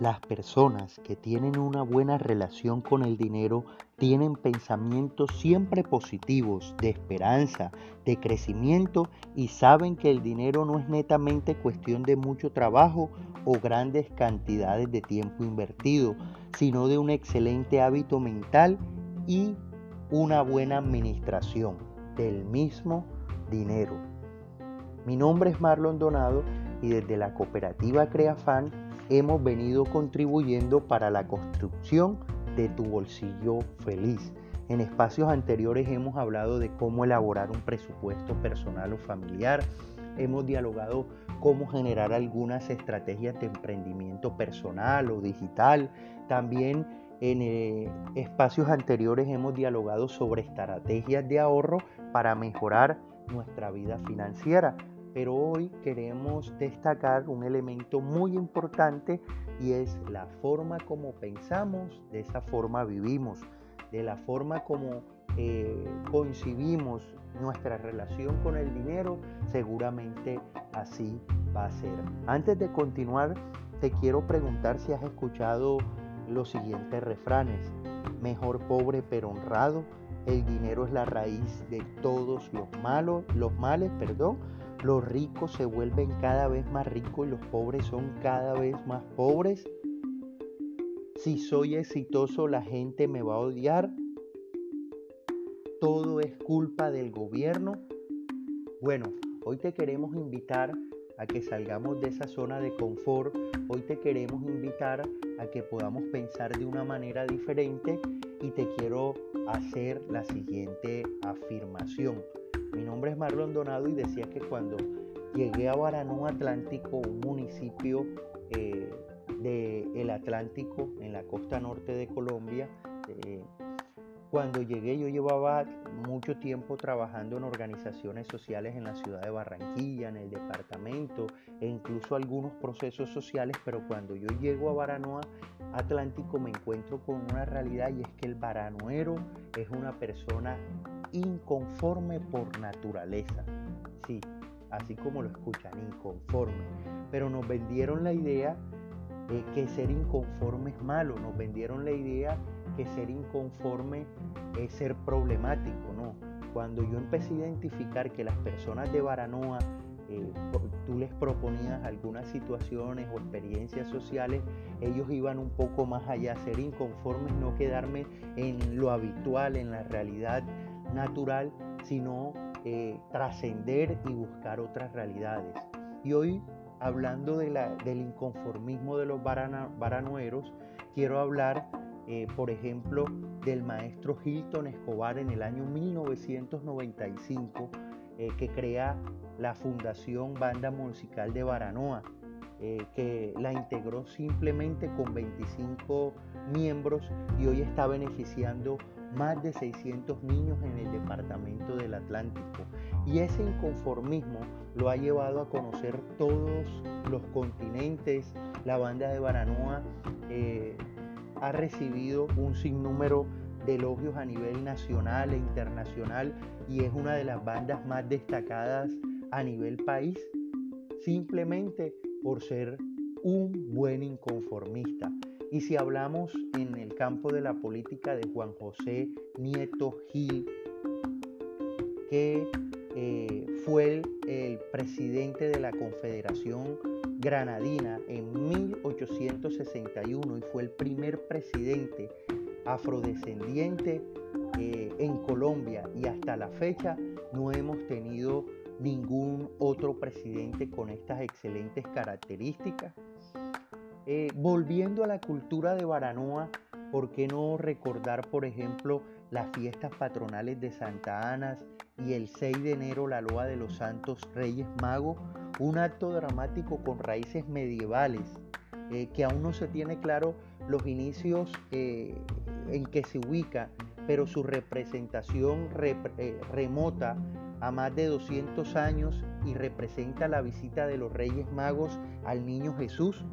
Las personas que tienen una buena relación con el dinero tienen pensamientos siempre positivos, de esperanza, de crecimiento y saben que el dinero no es netamente cuestión de mucho trabajo o grandes cantidades de tiempo invertido, sino de un excelente hábito mental y una buena administración del mismo dinero. Mi nombre es Marlon Donado y desde la cooperativa Creafan hemos venido contribuyendo para la construcción de tu bolsillo feliz. En espacios anteriores hemos hablado de cómo elaborar un presupuesto personal o familiar. Hemos dialogado cómo generar algunas estrategias de emprendimiento personal o digital. También en eh, espacios anteriores hemos dialogado sobre estrategias de ahorro para mejorar nuestra vida financiera pero hoy queremos destacar un elemento muy importante y es la forma como pensamos, de esa forma vivimos, de la forma como eh, concibimos nuestra relación con el dinero, seguramente así va a ser. Antes de continuar, te quiero preguntar si has escuchado los siguientes refranes. Mejor pobre pero honrado, el dinero es la raíz de todos los malos, los males, perdón los ricos se vuelven cada vez más ricos y los pobres son cada vez más pobres. Si soy exitoso la gente me va a odiar. Todo es culpa del gobierno. Bueno, hoy te queremos invitar a que salgamos de esa zona de confort. Hoy te queremos invitar a que podamos pensar de una manera diferente y te quiero hacer la siguiente afirmación. Mi nombre es Marlon Donado y decía que cuando llegué a Baranú Atlántico, un municipio eh, del Atlántico en la costa norte de Colombia, eh, cuando llegué yo llevaba mucho tiempo trabajando en organizaciones sociales en la ciudad de Barranquilla, en el departamento e incluso algunos procesos sociales, pero cuando yo llego a Baranoa Atlántico me encuentro con una realidad y es que el baranoero es una persona inconforme por naturaleza. Sí, así como lo escuchan, inconforme. Pero nos vendieron la idea de que ser inconforme es malo, nos vendieron la idea que ser inconforme es ser problemático, ¿no? Cuando yo empecé a identificar que las personas de Baranoa, eh, tú les proponías algunas situaciones o experiencias sociales, ellos iban un poco más allá, ser inconformes, no quedarme en lo habitual, en la realidad natural, sino eh, trascender y buscar otras realidades. Y hoy, hablando de la, del inconformismo de los baranueros, quiero hablar, eh, por ejemplo, del maestro Hilton Escobar en el año 1995, eh, que crea la Fundación Banda Musical de Baranoa. que la integró simplemente con 25 miembros y hoy está beneficiando más de 600 niños en el departamento del Atlántico. Y ese inconformismo lo ha llevado a conocer todos los continentes. La banda de Baranoa eh, ha recibido un sinnúmero de elogios a nivel nacional e internacional y es una de las bandas más destacadas a nivel país, simplemente por ser un buen inconformista. Y si hablamos en el campo de la política de Juan José Nieto Gil, que eh, fue el, presidente de la Confederación Granadina en 1861 y fue el primer presidente afrodescendiente eh, en Colombia y hasta la fecha no hemos tenido ningún otro presidente con estas excelentes características. Eh, volviendo a la cultura de Baranoa, ¿por qué no recordar, por ejemplo, las fiestas patronales de Santa Ana y el 6 de enero la loa de los Santos Reyes Magos? Un acto dramático con raíces medievales, eh, que aún no se tiene claro los inicios eh, en que se ubica, pero su representación remota a más de 200 años y representa la visita de los Reyes Magos al Niño Jesús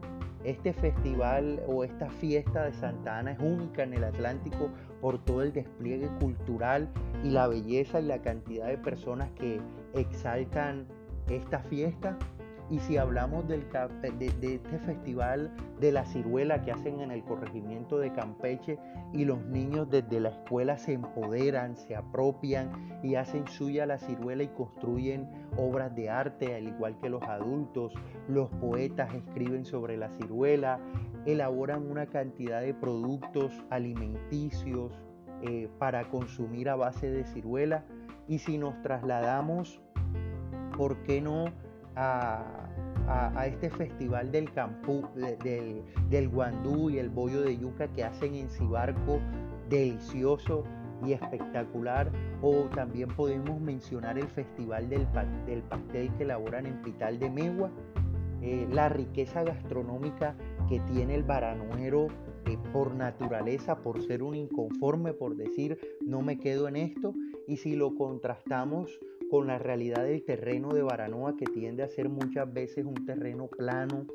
este festival o esta fiesta de Santa Ana es única en el Atlántico por todo el despliegue cultural y la belleza y la cantidad de personas que exaltan esta fiesta. Y si hablamos del, de, este festival de la ciruela que hacen en el corregimiento de Campeche y los niños desde la escuela se empoderan, se apropian y hacen suya la ciruela y construyen obras de arte, al igual que los adultos, los poetas escriben sobre la ciruela, elaboran una cantidad de productos alimenticios eh, para consumir a base de ciruela y si nos trasladamos, ¿por qué no? A, este festival del campú, del, del guandú y el bollo de yuca que hacen en Cibarco, delicioso y espectacular. O también podemos mencionar el festival del, del pastel que elaboran en Pital de Megua, eh, la riqueza gastronómica que tiene el baranuero eh, por naturaleza, por ser un inconforme, por decir no me quedo en esto. Y si lo contrastamos con la realidad del terreno de Baranoa, que tiende a ser muchas veces un terreno plano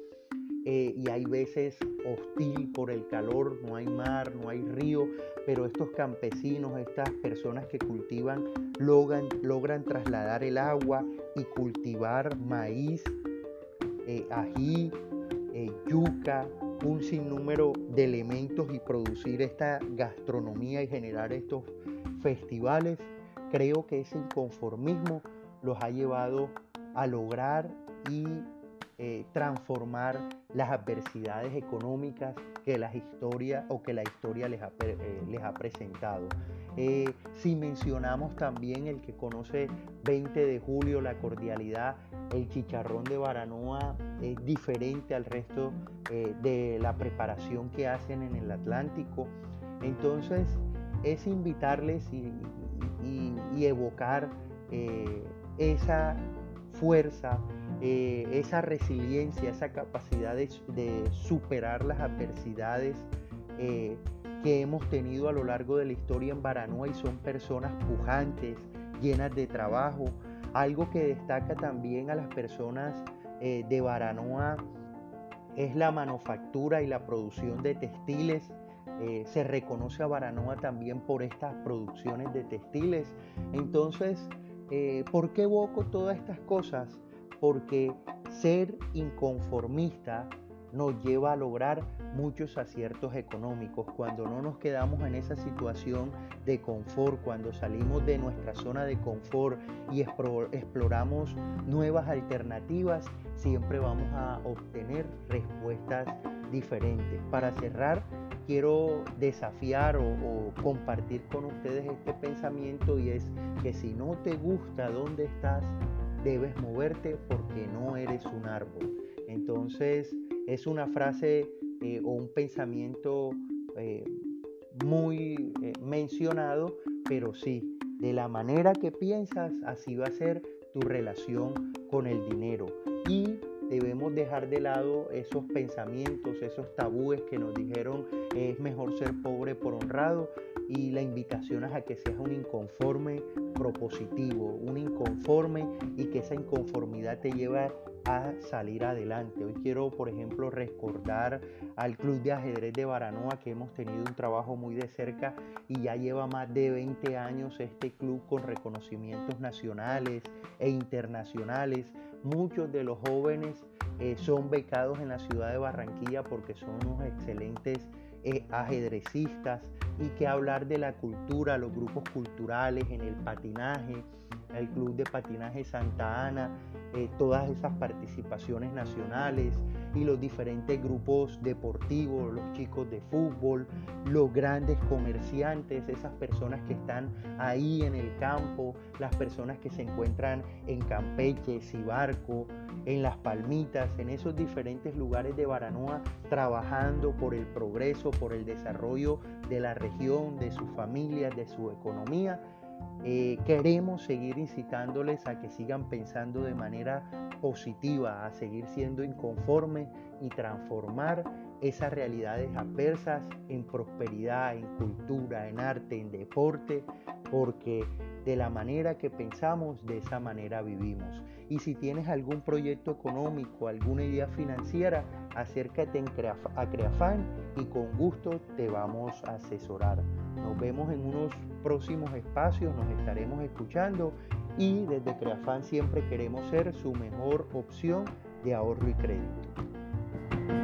eh, y hay veces hostil por el calor, no hay mar, no hay río, pero estos campesinos, estas personas que cultivan, logran, logran trasladar el agua y cultivar maíz, eh, ají, eh, yuca, un sinnúmero de elementos y producir esta gastronomía y generar estos festivales Creo que ese inconformismo los ha llevado a lograr y eh, transformar las adversidades económicas que la historia o que la historia les ha, eh, les ha presentado. Eh, si mencionamos también el que conoce 20 de julio, la cordialidad, el chicharrón de Baranoa es diferente al resto de la preparación que hacen en el Atlántico. Entonces es invitarles y, y, evocar eh, esa fuerza, eh, esa resiliencia, esa capacidad de, superar las adversidades eh, que hemos tenido a lo largo de la historia en Baranoa y son personas pujantes, llenas de trabajo. Algo que destaca también a las personas de Baranoa es la manufactura y la producción de textiles eh, se reconoce a Baranoa también por estas producciones de textiles. Entonces, eh, ¿por qué evoco todas estas cosas? Porque ser inconformista nos lleva a lograr muchos aciertos económicos. Cuando no nos quedamos en esa situación de confort, cuando salimos de nuestra zona de confort y exploramos nuevas alternativas, siempre vamos a obtener respuestas diferentes. Para cerrar, quiero desafiar o, compartir con ustedes este pensamiento y es que si no te gusta dónde estás, debes moverte porque no eres un árbol. Entonces es una frase eh, o un pensamiento eh, muy eh, mencionado, pero sí, de la manera que piensas, así va a ser tu relación con el dinero. Y debemos dejar de lado esos pensamientos, esos tabúes que nos dijeron es mejor ser pobre por honrado y la invitación a que seas un inconforme propositivo, un inconforme y que esa inconformidad te lleve a salir adelante. Hoy quiero, por ejemplo, recordar al Club de Ajedrez de Baranoa que hemos tenido un trabajo muy de cerca y ya lleva más de 20 años este club con reconocimientos nacionales e internacionales Muchos de los jóvenes eh, son becados en la ciudad de Barranquilla porque son unos excelentes eh, ajedrecistas y que hablar de la cultura, los grupos culturales, en el patinaje, el Club de Patinaje Santa Ana, eh, todas esas participaciones nacionales y los diferentes grupos deportivos, los chicos de fútbol, los grandes comerciantes, esas personas que están ahí en el campo, las personas que se encuentran en Campeche, Cibarco, en Las Palmitas, en esos diferentes lugares de Baranoa, trabajando por el progreso, por el desarrollo de la región, de sus familias, de su economía eh, queremos seguir incitándoles a que sigan pensando de manera positiva, a seguir siendo inconformes y transformar esas realidades adversas en prosperidad, en cultura, en arte, en deporte, porque de la manera que pensamos, de esa manera vivimos. Y si tienes algún proyecto económico, alguna idea financiera, acércate a Creafan y con gusto te vamos a asesorar. Nos vemos en unos próximos espacios, nos estaremos escuchando y desde Creafan siempre queremos ser su mejor opción de ahorro y crédito.